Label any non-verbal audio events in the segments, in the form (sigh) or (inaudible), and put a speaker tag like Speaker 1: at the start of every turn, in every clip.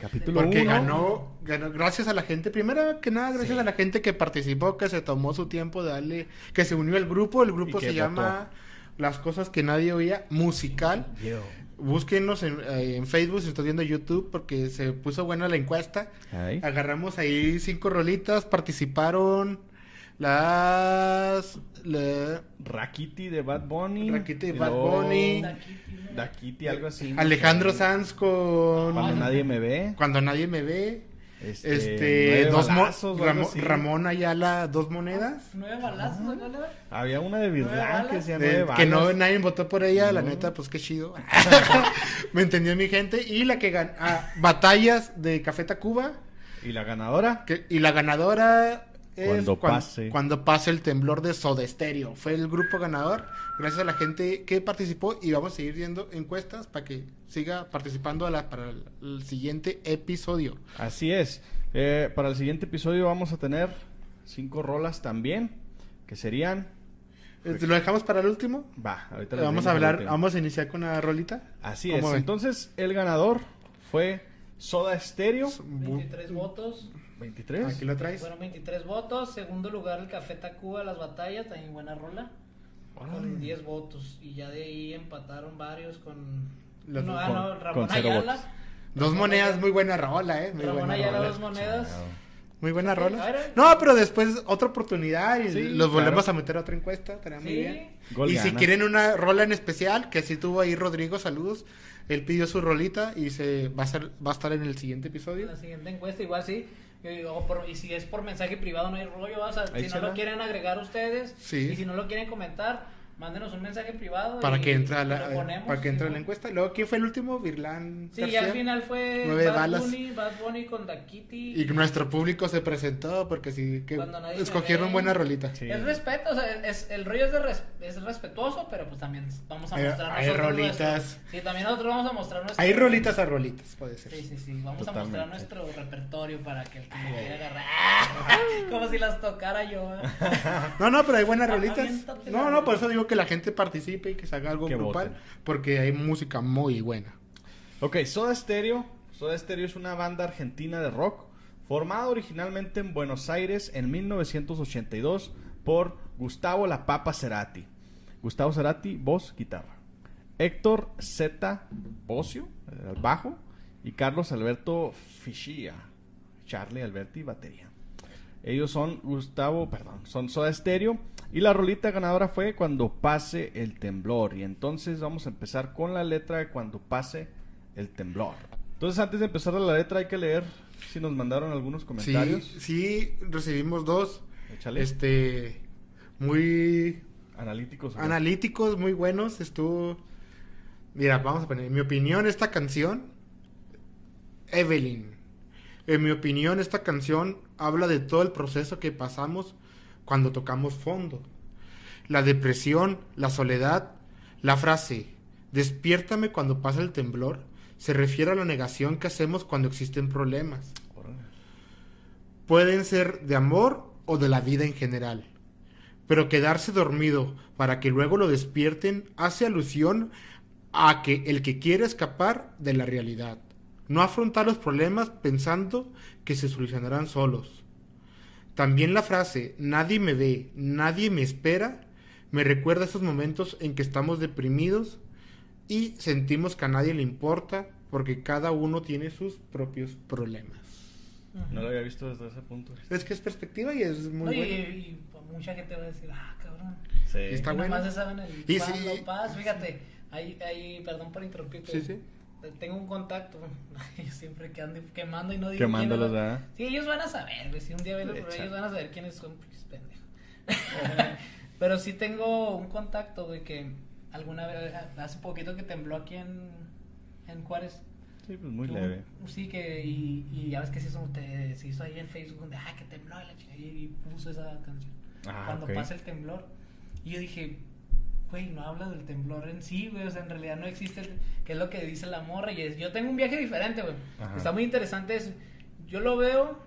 Speaker 1: Capítulo uno.
Speaker 2: Porque
Speaker 3: 1.
Speaker 2: ganó, ganó gracias a la gente, primero que nada, gracias
Speaker 3: Sí.
Speaker 2: a la gente que participó, que se tomó su tiempo de darle, que se unió al grupo, el grupo se llama Las cosas que nadie oía, musical. Búsquenos en, eh, en Facebook si estás viendo YouTube porque se puso buena la encuesta. Agarramos ahí cinco rolitas, participaron las... la-
Speaker 3: Rakiti de Bad Bunny.
Speaker 2: Rakiti de Bad Bunny.
Speaker 3: Dakiti, algo así.
Speaker 2: Alejandro Sanz con...
Speaker 3: Cuando nadie me ve.
Speaker 2: Cuando nadie me ve.
Speaker 3: Este,
Speaker 2: Este, dos mo-
Speaker 3: balazos o algo
Speaker 2: Ramo-
Speaker 3: así.
Speaker 2: Ramón Ayala, dos monedas.
Speaker 1: Nueve balazos, ¿no? ¿no?
Speaker 3: Había una de Virlán
Speaker 1: ¿Nueve
Speaker 3: que decía nueve
Speaker 2: que no
Speaker 3: balas.
Speaker 2: nadie votó por ella, la neta, pues qué chido. (laughs) (laughs) Me entendió mi gente. Y la que ganó, batallas de Café Tacuba.
Speaker 3: Y la ganadora.
Speaker 2: que- y la ganadora
Speaker 3: Cuando
Speaker 2: cuan-
Speaker 3: pase.
Speaker 2: cuando pase el temblor de Soda Stereo. Fue el grupo ganador. Gracias a la gente que participó. Y vamos a seguir viendo encuestas para que siga participando a la- para el, el siguiente episodio.
Speaker 3: Así es. Eh, para el siguiente episodio vamos a tener cinco rolas también. Que serían.
Speaker 2: Eh, ¿Lo dejamos para el último?
Speaker 3: Va, ahorita les
Speaker 2: Vamos
Speaker 3: digo
Speaker 2: a hablar, vamos a iniciar con una rolita.
Speaker 3: Así
Speaker 2: ¿Cómo
Speaker 3: es.
Speaker 2: ven?
Speaker 3: Entonces, el ganador fue Soda Stereo.
Speaker 2: Bu-
Speaker 1: 23 votos.
Speaker 3: 23.
Speaker 2: Aquí lo traes.
Speaker 1: Fueron 23 votos. Segundo lugar, el Café Tacuba, Las Batallas, también buena rola. Con 10 votos. Y ya de ahí empataron varios con.
Speaker 2: Los-
Speaker 1: no, ah,
Speaker 3: con-
Speaker 1: no, Ramón
Speaker 3: con
Speaker 1: Ayala.
Speaker 3: votos.
Speaker 2: Dos monedas, muy buena rola, eh. Muy
Speaker 1: Ramón
Speaker 2: buena
Speaker 1: Ayala,
Speaker 2: rola.
Speaker 1: dos monedas.
Speaker 2: Muy buena
Speaker 1: Sí,
Speaker 2: rola. No, pero después otra oportunidad y
Speaker 3: Sí,
Speaker 2: los volvemos
Speaker 3: claro.
Speaker 2: a meter a otra encuesta. Estaría muy
Speaker 1: Sí.
Speaker 2: bien.
Speaker 3: Gol
Speaker 2: y si quieren una rola en especial, que sí tuvo ahí Rodrigo, saludos. Él pidió su rolita y se va a, ser, va a estar en el siguiente
Speaker 1: En
Speaker 2: episodio.
Speaker 1: la siguiente encuesta, igual sí. Y, o por- y si es por mensaje privado, no hay rollo. O sea, si no lo quieren agregar ustedes
Speaker 2: Sí.
Speaker 1: y si no lo quieren comentar, mándenos un mensaje privado.
Speaker 2: Para
Speaker 1: y-
Speaker 2: que entre la,
Speaker 1: lo ponemos,
Speaker 2: para que entre
Speaker 1: sí,
Speaker 2: la encuesta. Y luego, ¿quién fue el último? Virlán.
Speaker 1: Sí,
Speaker 2: García.
Speaker 1: y al final fue
Speaker 2: Nueve
Speaker 1: Bad
Speaker 2: balas.
Speaker 1: Bunny, Bad Bunny con Dakiti.
Speaker 2: Y nuestro público se presentó porque sí, que escogieron
Speaker 1: ve.
Speaker 2: buena rolita.
Speaker 3: Sí.
Speaker 1: Es respeto, o sea, es, el rollo es, de res- es respetuoso, pero pues también vamos a
Speaker 2: Hay-
Speaker 1: mostrar
Speaker 2: hay rolitas.
Speaker 1: nuestro- Sí, también nosotros vamos a mostrar nuestro...
Speaker 2: Hay rolitas a rolitas, puede ser.
Speaker 1: Sí, sí, sí, vamos a mostrar nuestro repertorio para que el que me quiera agarrar... (laughs) Como si las tocara yo. ¿eh? (laughs)
Speaker 2: No, no, pero hay buenas
Speaker 1: Ah, (laughs)
Speaker 2: rolitas. No, no, por eso digo que la gente participe y que se haga algo
Speaker 3: Que
Speaker 2: grupal.
Speaker 3: voten.
Speaker 2: Porque hay música muy buena.
Speaker 3: Ok, Soda Stereo. Soda Stereo es una banda argentina de rock formada originalmente en Buenos Aires en 1982 por Gustavo La Papa Cerati. Gustavo Cerati, voz, guitarra. Héctor Z. Ocio, eh, bajo. Y Carlos Alberto Fischia, Charlie Alberti, batería. Ellos son Gustavo, perdón, son Soda Stereo. Y la rolita ganadora fue Cuando pase el temblor. Y entonces vamos a empezar con la letra de Cuando pase el temblor. Entonces antes de empezar la letra hay que leer si nos mandaron algunos
Speaker 2: Sí,
Speaker 3: comentarios.
Speaker 2: sí, recibimos dos.
Speaker 3: Échale.
Speaker 2: Este, muy
Speaker 3: Analíticos.
Speaker 2: analíticos, muy buenos. Estuvo. Mira, vamos a poner. En mi opinión, esta canción. Evelyn. En mi opinión, esta canción habla de todo el proceso que pasamos cuando tocamos fondo. La depresión, la soledad. La frase, despiértame cuando pasa el temblor, se refiere a la negación que hacemos cuando existen problemas. Pueden ser de amor o de la vida en general. Pero quedarse dormido para que luego lo despierten hace alusión a que el que quiere escapar de la realidad. No afrontar los problemas pensando que se solucionarán solos. También la frase nadie me ve, nadie me espera me recuerda esos momentos en que estamos deprimidos y sentimos que a nadie le importa porque cada uno tiene sus propios problemas.
Speaker 3: No lo había visto desde ese punto.
Speaker 2: Es que es perspectiva y es muy
Speaker 1: No, y,
Speaker 2: bueno.
Speaker 1: y mucha gente va a decir, ah, cabrón.
Speaker 3: Sí.
Speaker 2: Está
Speaker 1: Y
Speaker 2: bueno.
Speaker 1: se saben el
Speaker 2: Y sí.
Speaker 1: paz. Fíjate, ahí, ahí, perdón por interrumpirte.
Speaker 2: Sí, sí.
Speaker 1: Tengo un contacto. (laughs) Yo siempre que ando quemando y no digo
Speaker 3: Quemándolos, ¿verdad?
Speaker 1: Sí, ellos van a saber, güey. Si un día ven el ellos van a saber quiénes son, pues pendejos. (laughs) Pero sí tengo un contacto, güey, que alguna vez, hace poquito que tembló aquí en, en Juárez.
Speaker 3: Sí, pues muy
Speaker 1: Tuvo-
Speaker 3: leve.
Speaker 1: Sí, que, y, y ya ves que se hizo, te- se hizo ahí en Facebook, donde, ah, que tembló, y la chica, y, puso esa canción.
Speaker 3: Ah,
Speaker 1: Cuando pasa el temblor. Y yo dije, güey, no habla del temblor en sí, güey, o sea, en realidad no existe, que es lo que dice la morra, y es, yo tengo un viaje diferente, güey.
Speaker 3: Ajá.
Speaker 1: Está muy interesante eso. Yo lo veo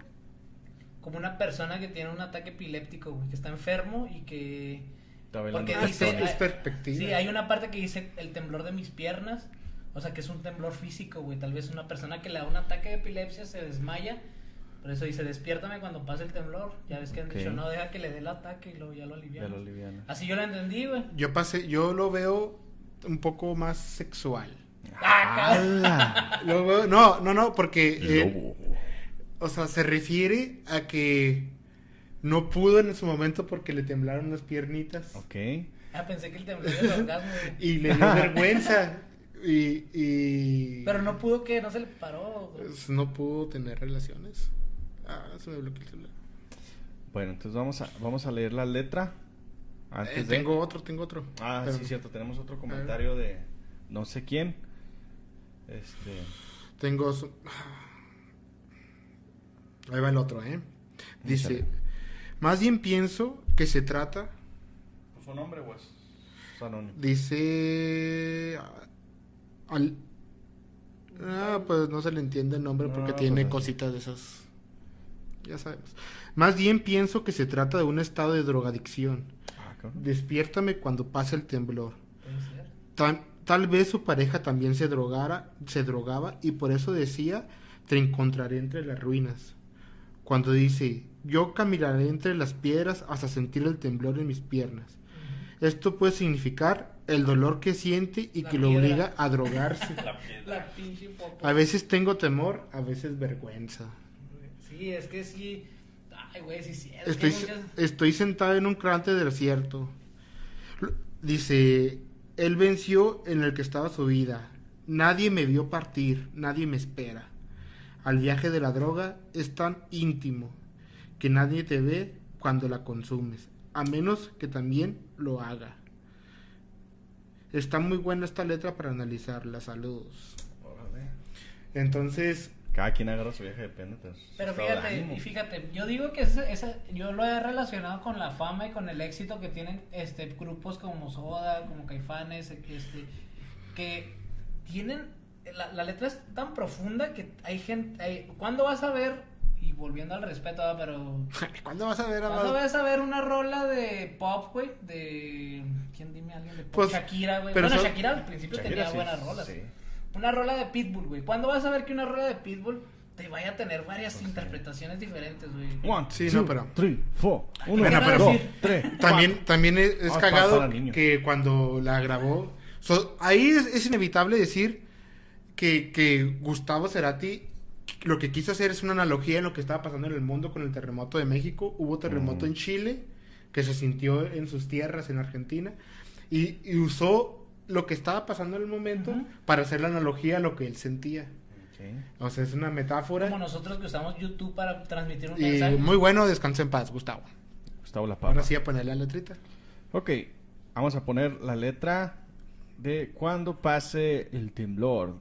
Speaker 1: como una persona que tiene un ataque epiléptico, güey, que está enfermo y que... Porque
Speaker 2: Ah,
Speaker 1: dice,
Speaker 2: es, es perspectiva.
Speaker 1: Sí, hay una parte que dice el temblor de mis piernas. O sea, que es un temblor físico, güey. Tal vez una persona que le da un ataque de epilepsia se desmaya. Por eso dice, despiértame cuando pase el temblor. Ya ves que han dicho, no, deja que le dé el ataque y luego ya lo alivian.
Speaker 3: Ya lo liviana.
Speaker 1: Así yo lo entendí, güey.
Speaker 2: Yo pasé, yo lo veo un poco más sexual.
Speaker 1: Ah,
Speaker 3: ¡Hala!
Speaker 2: Lo veo- no, no, no, porque eh,
Speaker 3: Lobo.
Speaker 2: o sea, se refiere a que no pudo en su momento porque le temblaron las piernitas
Speaker 3: Ok.
Speaker 1: Ah, pensé que el temblor era el orgasmo, güey.
Speaker 2: y le dio (laughs) vergüenza y, y
Speaker 1: Pero no pudo que, no se le paró. güey.
Speaker 2: pues, no pudo tener relaciones. Ah, se me bloqueó el celular.
Speaker 3: Bueno, entonces vamos a, vamos a leer la letra.
Speaker 2: Eh,
Speaker 3: de-
Speaker 2: tengo otro, tengo otro.
Speaker 3: Ah,
Speaker 2: Pero-
Speaker 3: sí, cierto. Tenemos otro comentario de no sé quién. Este.
Speaker 2: Tengo su- Ahí va el otro, ¿eh? Dice,
Speaker 3: Échale.
Speaker 2: más bien pienso que se trata,
Speaker 3: ¿Su nombre o es anónimo?
Speaker 2: dice... ah, al- Ah, pues no se le entiende el nombre porque
Speaker 3: No,
Speaker 2: tiene
Speaker 3: pues,
Speaker 2: cositas de esas... Ya sabemos. Más bien pienso que se trata de un estado de drogadicción.
Speaker 3: Ah.
Speaker 2: Despiértame cuando pase el temblor. Tal, tal vez su pareja también se drogara, se drogaba y por eso decía, te encontraré entre las ruinas. Cuando dice, yo caminaré entre las piedras hasta sentir el temblor en mis piernas. Esto puede significar el dolor que siente y
Speaker 1: La
Speaker 2: que lo obliga a drogarse. (laughs)
Speaker 1: La.
Speaker 2: A veces tengo temor, a veces vergüenza.
Speaker 1: Sí, es que sí. Ay, güey, sí, sí. Es
Speaker 2: Estoy,
Speaker 1: muchas...
Speaker 2: estoy sentado en un crante desierto. Dice, él venció en el que estaba su vida. Nadie me vio partir, nadie me espera. Al viaje de la droga es tan íntimo que nadie te ve cuando la consumes, a menos que también lo haga. Está muy buena esta letra para analizarla, saludos. Entonces,
Speaker 3: Cada quien agarra su viaje depende. de su
Speaker 1: Pero
Speaker 3: estado de
Speaker 1: fíjate, fíjate, yo digo que esa, esa- yo lo he relacionado con la fama y con el éxito que tienen este grupos como Soda, como Caifanes, este, que tienen la, la letra es tan profunda que hay gente, hay, ¿cuándo vas a ver? Y volviendo al respeto, ¿verdad? pero (laughs)
Speaker 2: ¿cuándo vas a ver a
Speaker 1: ¿cuándo vas a ver una rola de pop, güey? De quién dime alguien de pop?
Speaker 2: Pues,
Speaker 1: Shakira, güey.
Speaker 2: pero
Speaker 1: Bueno,
Speaker 2: son-
Speaker 1: Shakira al principio
Speaker 3: Shakira,
Speaker 1: tenía
Speaker 3: sí,
Speaker 1: buenas rolas.
Speaker 3: sí.
Speaker 1: Una rola de Pitbull, güey. ¿Cuándo vas a ver que una rola de Pitbull te vaya a tener varias interpretaciones diferentes, güey?
Speaker 3: One,
Speaker 2: Sí,
Speaker 3: two,
Speaker 2: no, pero-
Speaker 3: three, four. Uno,
Speaker 2: Bueno,
Speaker 3: dos,
Speaker 2: pero-
Speaker 3: tres, (laughs)
Speaker 2: También, también es, es
Speaker 3: Ah,
Speaker 2: cagado que cuando la grabó. so- ahí es, es inevitable decir que, que Gustavo Cerati lo que quiso hacer es una analogía en lo que estaba pasando en el mundo con el terremoto de México. Hubo terremoto
Speaker 3: Mm.
Speaker 2: en Chile, que se sintió en sus tierras en Argentina, y, y usó lo que estaba pasando en el momento para hacer la analogía a lo que él sentía. O sea, es una metáfora.
Speaker 1: Como nosotros que usamos YouTube para transmitir un
Speaker 2: Y
Speaker 1: mensaje.
Speaker 2: muy bueno, descansa en paz, Gustavo.
Speaker 3: Gustavo La Papa.
Speaker 2: Ahora sí a ponerle la letrita.
Speaker 3: Ok, vamos a poner la letra de cuando pase el temblor.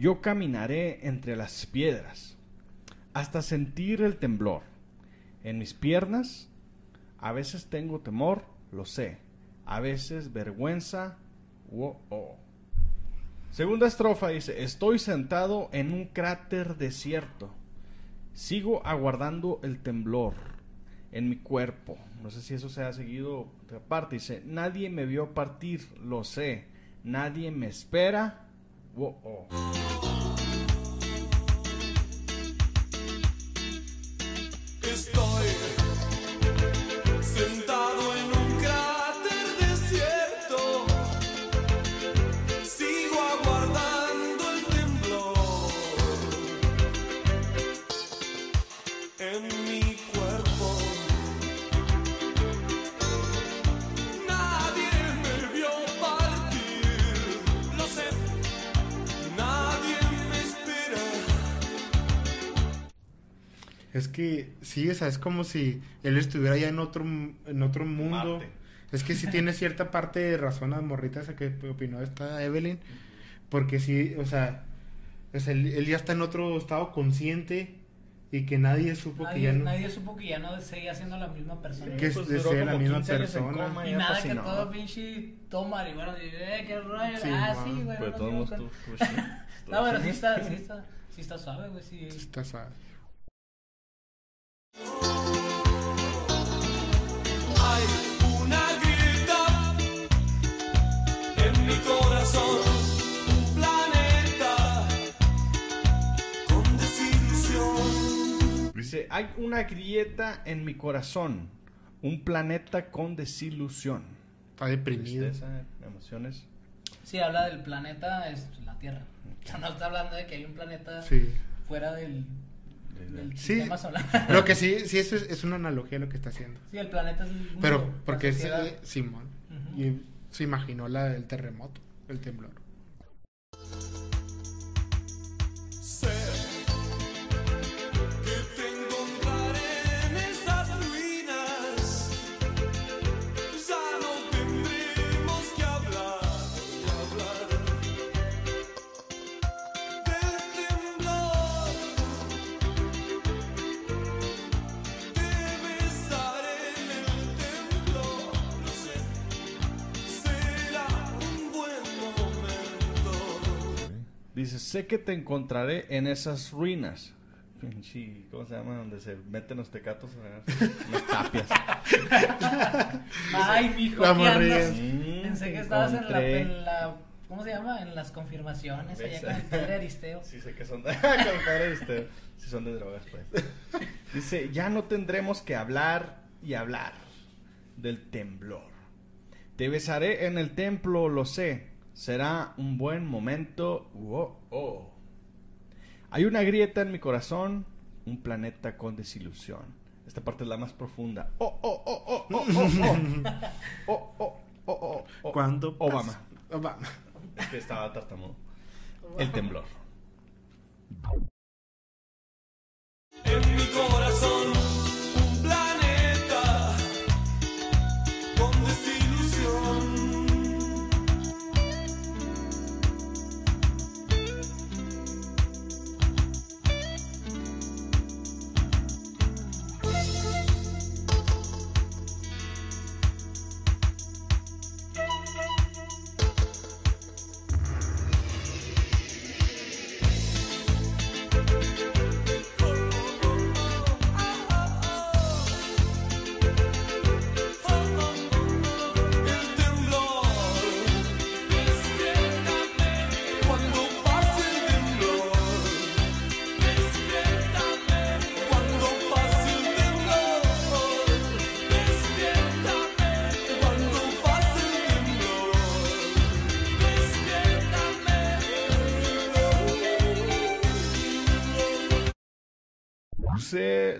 Speaker 4: Yo caminaré entre las piedras hasta sentir el temblor. En mis piernas, a veces tengo temor, lo sé. A veces vergüenza,
Speaker 3: wo- oh. Segunda estrofa dice, estoy sentado en un cráter desierto. Sigo aguardando el temblor en mi cuerpo. No sé si eso se ha seguido aparte. Dice, nadie me vio partir, lo sé. Nadie me espera. Wo- oh.
Speaker 2: Que sí, o sea, es como si él estuviera ya en otro, en otro mundo.
Speaker 3: Marte.
Speaker 2: Es que sí tiene cierta parte de razón la morrita esa que opinó esta Evelyn. Porque sí, o sea, o sea, él, él ya está en otro estado consciente y que nadie supo que ya no...
Speaker 1: nadie supo que ya no seguía siendo la misma persona.
Speaker 2: Que es
Speaker 3: Pues
Speaker 2: de
Speaker 3: duró
Speaker 2: ser la misma
Speaker 3: 15 años en
Speaker 2: persona.
Speaker 3: coma,
Speaker 1: Y nada que todo pinche marihuana. y, Eh, qué rollo.
Speaker 2: Sí,
Speaker 1: ah,
Speaker 2: man.
Speaker 1: sí, güey.
Speaker 3: Pero
Speaker 1: no
Speaker 3: todo pues, (laughs) sí,
Speaker 1: No, pero sí
Speaker 3: sí.
Speaker 1: está, sí está, sí está suave, güey. Sí.
Speaker 2: Está suave.
Speaker 3: Dice, hay una grieta en mi corazón, un planeta con desilusión.
Speaker 2: Está deprimido.
Speaker 3: Tristeza, emociones.
Speaker 1: Sí, habla del planeta, es la Tierra. No está hablando de que hay un planeta
Speaker 2: Sí.
Speaker 1: fuera del,
Speaker 2: Sí. Lo que sí, (laughs) sí, eso es, es una analogía lo que está haciendo.
Speaker 1: Sí, el planeta es el mundo,
Speaker 2: Pero, porque es eh, Simón. Y se imaginó la, el terremoto, el temblor.
Speaker 4: Sé que te encontraré en esas ruinas.
Speaker 3: Pinche, ¿cómo se llama? Donde se meten los tecatos, unas (laughs) tapias. (laughs)
Speaker 1: Ay, mijo, ¿qué andas?
Speaker 3: Mm,
Speaker 1: Pensé que estabas en la, en ¿Cómo se llama? En las confirmaciones, allá con el padre Aristeo.
Speaker 3: Sí, sé que son de... (laughs) compadre, este, sí son de drogas, pues. Dice, ya no tendremos que hablar y hablar del temblor. Te besaré en el templo, lo sé. Será un buen momento. Oh, oh. Hay una grieta en mi corazón, un planeta con desilusión. Esta parte es la más profunda. Oh, oh, oh, oh, oh, oh, oh. Oh, (laughs) oh, oh, oh, oh.
Speaker 2: ¿Cuándo?
Speaker 3: Obama.
Speaker 2: Obama.
Speaker 3: Es que estaba tartamudo. El temblor.
Speaker 4: En mi corazón,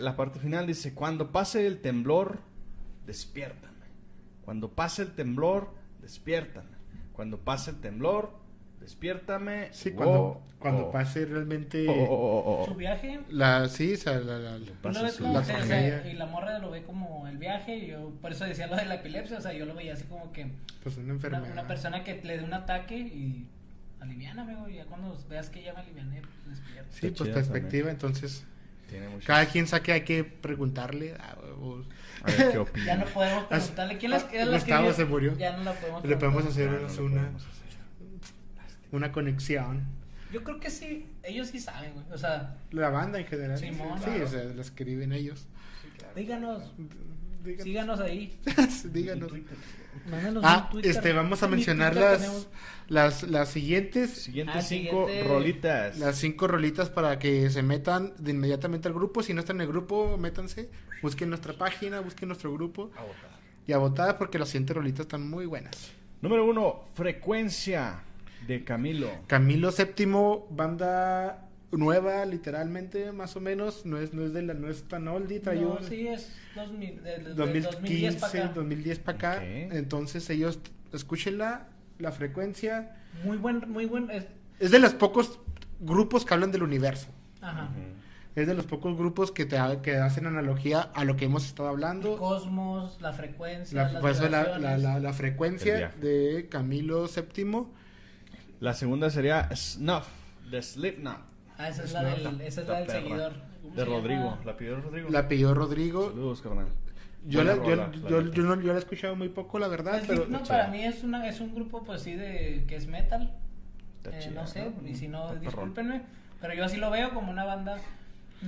Speaker 3: la parte final dice, cuando pase el temblor, despiértame. Cuando pase el temblor, despiértame. Cuando pase el temblor, despiértame.
Speaker 2: Sí,
Speaker 3: Oh,
Speaker 2: cuando, cuando
Speaker 3: oh.
Speaker 2: pase realmente
Speaker 3: Oh, oh, oh, oh,
Speaker 1: Su viaje,
Speaker 2: la sí, o sea, la, la- la-
Speaker 1: ves
Speaker 3: su-
Speaker 2: la
Speaker 1: o sea, y la morra lo ve como el viaje, y yo por eso decía lo de la epilepsia, o sea, yo lo veía así como que
Speaker 2: pues una
Speaker 1: una,
Speaker 2: enfermedad.
Speaker 1: una persona que le dé un ataque y aliviáname, güey, ya cuando veas que ya me aliviané, pues despierta.
Speaker 2: Sí, pues perspectiva, entonces
Speaker 3: Tiene
Speaker 2: cada quien saque hay que preguntarle a, o-
Speaker 3: A ver qué (laughs) opina.
Speaker 1: Ya no podemos preguntarle quién las quién las
Speaker 2: Gustavo
Speaker 1: escribió?
Speaker 2: se murió.
Speaker 1: Ya no la podemos
Speaker 2: le podemos hacer
Speaker 3: Ah, no
Speaker 2: una,
Speaker 3: podemos hacer.
Speaker 2: una conexión.
Speaker 1: Yo creo que sí, ellos sí saben, güey. O sea,
Speaker 2: La banda en general.
Speaker 1: Simón.
Speaker 2: sí,
Speaker 3: Claro.
Speaker 2: o sea, la escriben ellos.
Speaker 1: díganos,
Speaker 2: Díganos.
Speaker 1: síganos ahí. (laughs)
Speaker 2: Díganos.
Speaker 1: Mándanos
Speaker 2: Ah,
Speaker 1: un Twitter.
Speaker 2: este, vamos a mencionar las,
Speaker 1: tenemos-
Speaker 2: las, las siguientes,
Speaker 3: Siguientes
Speaker 1: Ah,
Speaker 3: cinco
Speaker 1: siguiente-
Speaker 3: rolitas.
Speaker 2: las cinco rolitas para que se metan de inmediatamente al grupo. Si no están en el grupo, métanse, busquen nuestra página, busquen nuestro grupo
Speaker 3: A votar.
Speaker 2: y a votar porque las siguientes rolitas están muy buenas.
Speaker 3: Número uno, Frecuencia de Camilo.
Speaker 2: Camilo VII, banda nueva, literalmente, más o menos. No es, no es, de la, no es tan oldie, trae
Speaker 1: No,
Speaker 2: un
Speaker 1: sí, es 2000, de- de- de
Speaker 2: 2015,
Speaker 1: 2010 para acá.
Speaker 2: 2010 para acá.
Speaker 3: Ok.
Speaker 2: Entonces ellos, escúchenla, la frecuencia.
Speaker 1: Muy buen, muy buen. es-
Speaker 2: Es de los pocos grupos que hablan del universo.
Speaker 1: ajá.
Speaker 2: Es de los pocos grupos que te ha- que hacen analogía a lo que hemos estado
Speaker 1: El
Speaker 2: hablando.
Speaker 1: cosmos, la frecuencia,
Speaker 2: La,
Speaker 1: las
Speaker 2: eso la, la,
Speaker 1: vibraciones.
Speaker 2: la- la
Speaker 3: El
Speaker 2: frecuencia de Camilo VII.
Speaker 3: La segunda sería Snuff, de Slipknot.
Speaker 1: Ah, esa es
Speaker 2: Es
Speaker 1: la del, esa es la del
Speaker 3: perra.
Speaker 1: seguidor. ¿Cómo
Speaker 3: De Rodrigo. ¿La pidió Rodrigo?
Speaker 2: La pidió Rodrigo.
Speaker 3: Saludos, carnal.
Speaker 2: Yo la, yo,
Speaker 3: la
Speaker 2: yo, yo no, yo la he escuchado muy poco, la verdad.
Speaker 1: Pues
Speaker 2: pero
Speaker 1: Slipknot
Speaker 3: está
Speaker 1: para mí es una es un grupo pues sí de que es metal. Eh,
Speaker 3: chida,
Speaker 1: no sé, y si no discúlpenme, pero yo así lo veo como una banda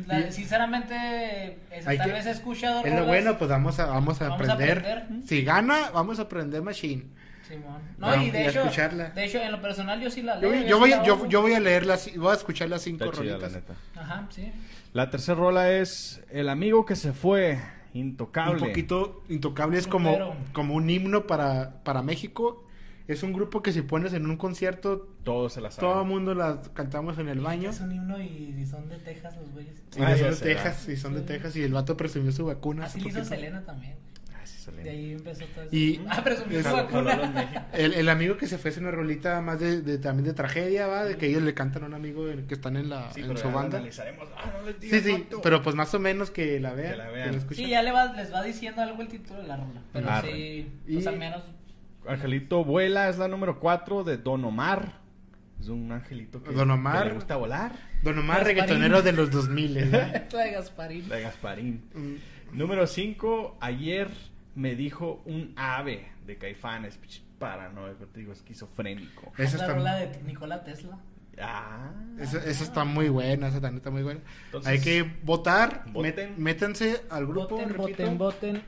Speaker 1: la-
Speaker 2: Y-
Speaker 1: sinceramente es- tal
Speaker 2: que-
Speaker 1: vez he escuchado
Speaker 2: es lo bueno, pues vamos a, vamos a
Speaker 1: Vamos a
Speaker 2: aprender.
Speaker 1: aprender.
Speaker 2: Si gana, vamos a aprender Machine.
Speaker 1: Simón. No, y de hecho,
Speaker 2: escucharla.
Speaker 1: de hecho en lo personal yo sí la
Speaker 2: Yo,
Speaker 1: leo.
Speaker 2: yo voy,
Speaker 1: la
Speaker 2: yo, voy a leer las, voy a escuchar las cinco
Speaker 3: Está chida, la
Speaker 2: rolitas.
Speaker 3: neta.
Speaker 1: Ajá, sí.
Speaker 3: La tercera rola es El amigo que se fue, Intocable.
Speaker 2: Un poquito intocable es como, como un himno para, para México. Es un grupo que si pones en un concierto,
Speaker 3: Todos se la saben.
Speaker 2: todo el mundo las cantamos en el baño.
Speaker 1: Es un himno y, y son de Texas los güeyes.
Speaker 2: Y
Speaker 3: Ah,
Speaker 2: son de Texas, y son de
Speaker 1: Sí.
Speaker 2: Texas, y el vato presumió su vacuna.
Speaker 1: Así lo hizo. Selena también.
Speaker 3: Sí, Selena.
Speaker 1: De ahí empezó todo eso.
Speaker 2: Y-
Speaker 1: ah, presumió
Speaker 2: es-
Speaker 1: su vacuna.
Speaker 3: México.
Speaker 2: El, el amigo que se fue es una rolita más de, de- también de tragedia, ¿va? De que ellos le cantan a un amigo que están en, la,
Speaker 3: Sí,
Speaker 2: en
Speaker 3: pero
Speaker 2: su
Speaker 3: ya la
Speaker 2: banda.
Speaker 3: analizaremos. Ah, no les
Speaker 2: Sí,
Speaker 3: digas
Speaker 2: sí, pero pues más o menos que la vean.
Speaker 3: Que la
Speaker 2: que
Speaker 3: vean.
Speaker 2: la escuchen.
Speaker 1: Sí, ya le va, les va diciendo algo el título de la rola. Pero
Speaker 3: Arre.
Speaker 1: sí,
Speaker 2: Y-
Speaker 1: pues al menos.
Speaker 3: Angelito vuela es la número 4 de Don Omar. Es un angelito que,
Speaker 2: Don Omar.
Speaker 3: que le gusta volar.
Speaker 2: Don Omar,
Speaker 1: Gasparín.
Speaker 2: reggaetonero de los 2000, ¿verdad? (laughs)
Speaker 1: La de Gasparín.
Speaker 3: De Gasparín.
Speaker 2: Mm,
Speaker 3: Número 5. Ayer me dijo un ave de Caifanes. Paranoico, te digo, esquizofrénico.
Speaker 2: Esa
Speaker 1: la
Speaker 2: está,
Speaker 1: rola de Nikola Tesla.
Speaker 3: Ah.
Speaker 2: esa, esa está muy buena, esa también está muy buena.
Speaker 3: Entonces,
Speaker 2: Hay que votar,
Speaker 3: voten.
Speaker 2: métanse al grupo,
Speaker 1: Voten,
Speaker 2: repito,
Speaker 1: voten, voten.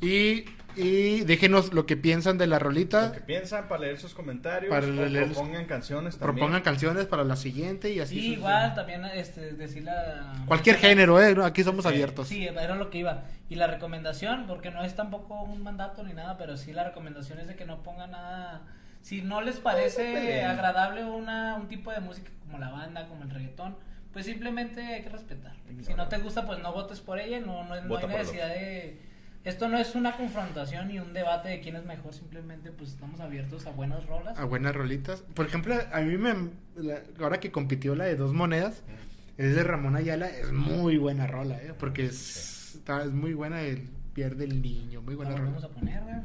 Speaker 2: Y, y déjenos lo que piensan de la
Speaker 3: Lo
Speaker 2: rolita.
Speaker 3: que piensan para leer sus comentarios.
Speaker 2: Para
Speaker 3: o
Speaker 2: leer-
Speaker 3: propongan canciones también.
Speaker 2: Propongan canciones para la siguiente y así.
Speaker 1: Sí,
Speaker 2: sucesivamente.
Speaker 1: igual también este, decirle a-
Speaker 2: Cualquier género, ¿eh? Aquí somos
Speaker 3: Sí.
Speaker 2: abiertos.
Speaker 1: Sí, era lo que iba. Y la recomendación, porque no es tampoco un mandato ni nada, pero sí la recomendación es de que no pongan nada. Si no les parece
Speaker 3: peleen.
Speaker 1: agradable una, un tipo de música como la banda, como el reggaetón, pues simplemente hay que respetar. Si no te gusta, pues no votes por ella. No, no, no hay necesidad de. Esto no es una confrontación ni un debate de quién es mejor, simplemente pues estamos abiertos a buenas rolas.
Speaker 2: A buenas rolitas. Por ejemplo, a mí me. la- ahora que compitió la de dos monedas, es de Ramón Ayala. Es muy buena rola, ¿eh? Porque es, está- es muy buena el Pierde el Niño. Muy
Speaker 1: La
Speaker 2: buena
Speaker 1: volvemos
Speaker 2: rola.
Speaker 1: a poner, güey.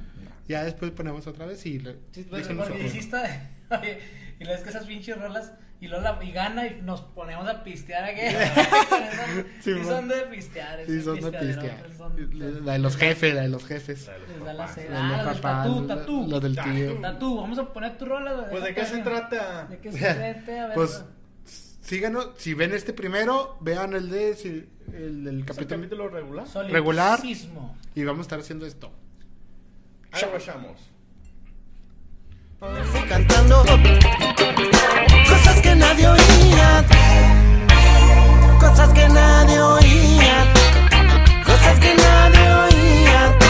Speaker 2: Ya después ponemos otra vez y. le-
Speaker 1: Sí, pues, porque (laughs) oye, y luego es que esas pinches rolas, y luego la, y gana y nos ponemos a pistear aquí. (laughs)
Speaker 2: Sí,
Speaker 1: Sí,
Speaker 2: man.
Speaker 1: son de pistear.
Speaker 2: Sí, son de pistear.
Speaker 1: son-
Speaker 2: La de los jefes, la de los jefes.
Speaker 3: La de los
Speaker 1: Les da la
Speaker 3: papás.
Speaker 1: tatú,
Speaker 2: la-
Speaker 1: tatú.
Speaker 2: la del tío.
Speaker 1: Tatú, vamos a poner tu rola.
Speaker 3: Pues, ¿de qué se trata?
Speaker 1: ¿De qué (laughs) se trata? A ver,
Speaker 2: Pues síganos, si ven este primero, vean el de si- el del
Speaker 3: ¿Es el
Speaker 2: capítulo
Speaker 3: capítulo regular?
Speaker 2: regular. y vamos a estar haciendo esto.
Speaker 3: Ahí Cantando cosas
Speaker 4: que nadie oía, cosas que nadie oía, cosas que nadie oía.